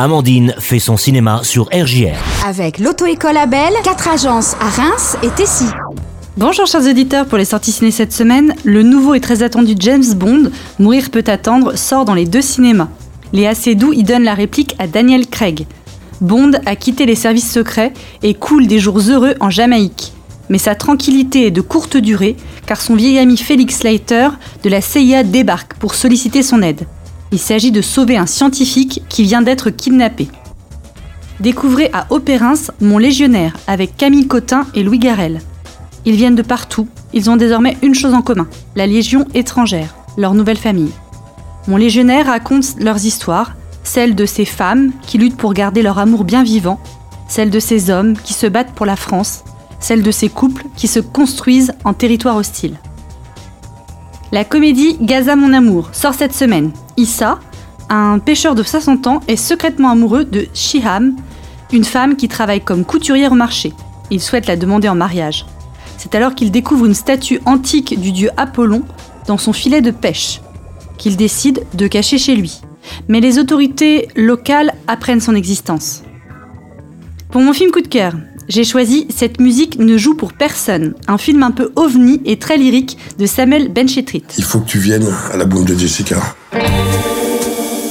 Amandine fait son cinéma sur RJR. Avec l'auto-école Abel, quatre agences à Reims et Tessy. Bonjour chers auditeurs, pour les sorties ciné cette semaine, le nouveau et très attendu James Bond, Mourir peut attendre, sort dans les deux cinémas. Léa Seydoux y donne la réplique à Daniel Craig. Bond a quitté les services secrets et coule des jours heureux en Jamaïque. Mais sa tranquillité est de courte durée car son vieil ami Félix Leiter de la CIA débarque pour solliciter son aide. Il s'agit de sauver un scientifique qui vient d'être kidnappé. Découvrez à Opérins Mon Légionnaire avec Camille Cotin et Louis Garel. Ils viennent de partout, ils ont désormais une chose en commun, la Légion étrangère, leur nouvelle famille. Mon légionnaire raconte leurs histoires, celles de ces femmes qui luttent pour garder leur amour bien vivant, celles de ces hommes qui se battent pour la France, celles de ces couples qui se construisent en territoire hostile. La comédie Gaza mon amour sort cette semaine. Issa, un pêcheur de 60 ans, est secrètement amoureux de Shiham, une femme qui travaille comme couturière au marché. Il souhaite la demander en mariage. C'est alors qu'il découvre une statue antique du dieu Apollon dans son filet de pêche, qu'il décide de cacher chez lui. Mais les autorités locales apprennent son existence. Pour mon film coup de cœur, j'ai choisi Cette musique ne joue pour personne, un film un peu ovni et très lyrique de Samuel Benchetrit. Il faut que tu viennes à la boum de Jessica.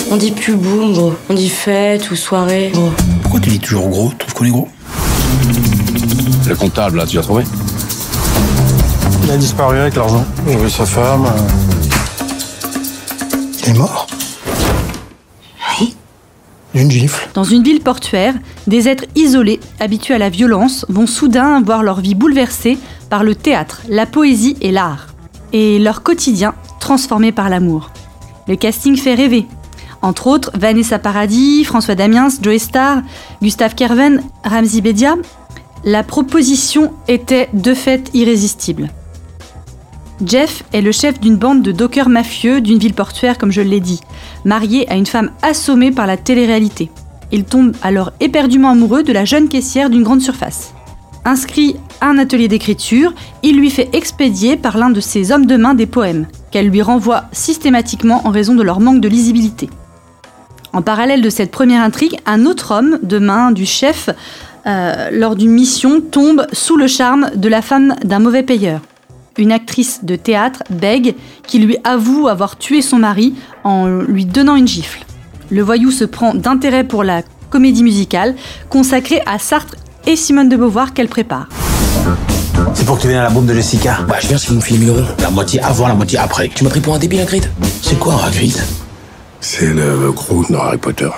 On dit plus boum, gros. On dit fête ou soirée, gros. Pourquoi tu dis toujours gros? Tu trouves qu'on est gros? Le comptable, là, tu l'as trouvé? Il a disparu avec l'argent. J'ai vu sa femme. Il est mort? Dans une ville portuaire, des êtres isolés, habitués à la violence, vont soudain voir leur vie bouleversée par le théâtre, la poésie et l'art. Et leur quotidien transformé par l'amour. Le casting fait rêver. Entre autres, Vanessa Paradis, François Damiens, Joey Starr, Gustave Kerven, Ramzi Bedia. La proposition était de fait irrésistible. Jeff est le chef d'une bande de dockers mafieux d'une ville portuaire, comme je l'ai dit, marié à une femme assommée par la télé-réalité. Il tombe alors éperdument amoureux de la jeune caissière d'une grande surface. Inscrit à un atelier d'écriture, il lui fait expédier par l'un de ses hommes de main des poèmes, qu'elle lui renvoie systématiquement en raison de leur manque de lisibilité. En parallèle de cette première intrigue, un autre homme de main du chef, euh, lors d'une mission, tombe sous le charme de la femme d'un mauvais payeur une actrice de théâtre, Beg, qui lui avoue avoir tué son mari en lui donnant une gifle. Le voyou se prend d'intérêt pour la comédie musicale consacrée à Sartre et Simone de Beauvoir qu'elle prépare. C'est pour que tu viennes à la bombe de Jessica Bah, je viens si vous me filez 1000 euros. La moitié avant, la moitié après. Tu m'as pris pour un débile, Hagrid C'est quoi, Hagrid C'est le gros dans Harry Potter.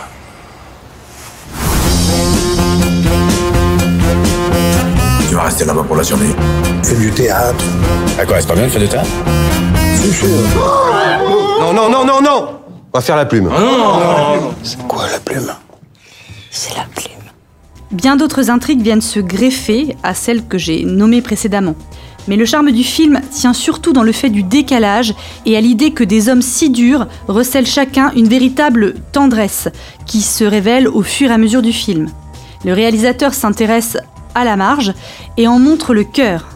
Rester là-bas pour la journée. Fais du théâtre. À quoi, c'est pas bien de faire de théâtre Non, non, non, non, non On va faire la plume. C'est quoi la plume? C'est la plume. Bien d'autres intrigues viennent se greffer à celles que j'ai nommées précédemment. Mais le charme du film tient surtout dans le fait du décalage et à l'idée que des hommes si durs recèlent chacun une véritable tendresse qui se révèle au fur et à mesure du film. Le réalisateur s'intéresse à la marge et en montre le cœur.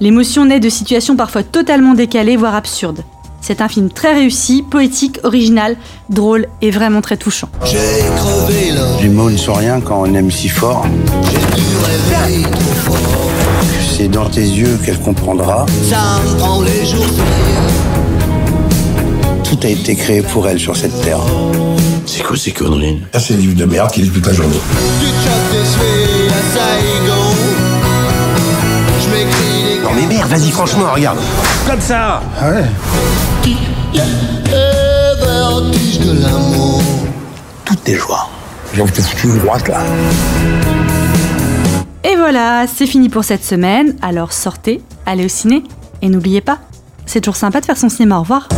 L'émotion naît de situations parfois totalement décalées, voire absurdes. C'est un film très réussi, poétique, original, drôle et vraiment très touchant. Les mots ne sont rien quand on aime si fort. C'est dans tes yeux qu'elle comprendra. Tout a été créé pour elle sur cette terre. C'est quoi ces conneries? Ça, c'est le livre de merde qu'il lit toute la journée. Mais merde, vas-y franchement, regarde. Comme ça Ah ouais Toutes tes joies. J'ai envie de te foutre une droite, là. Et voilà, c'est fini pour cette semaine. Alors sortez, allez au ciné et n'oubliez pas, c'est toujours sympa de faire son cinéma. Au revoir.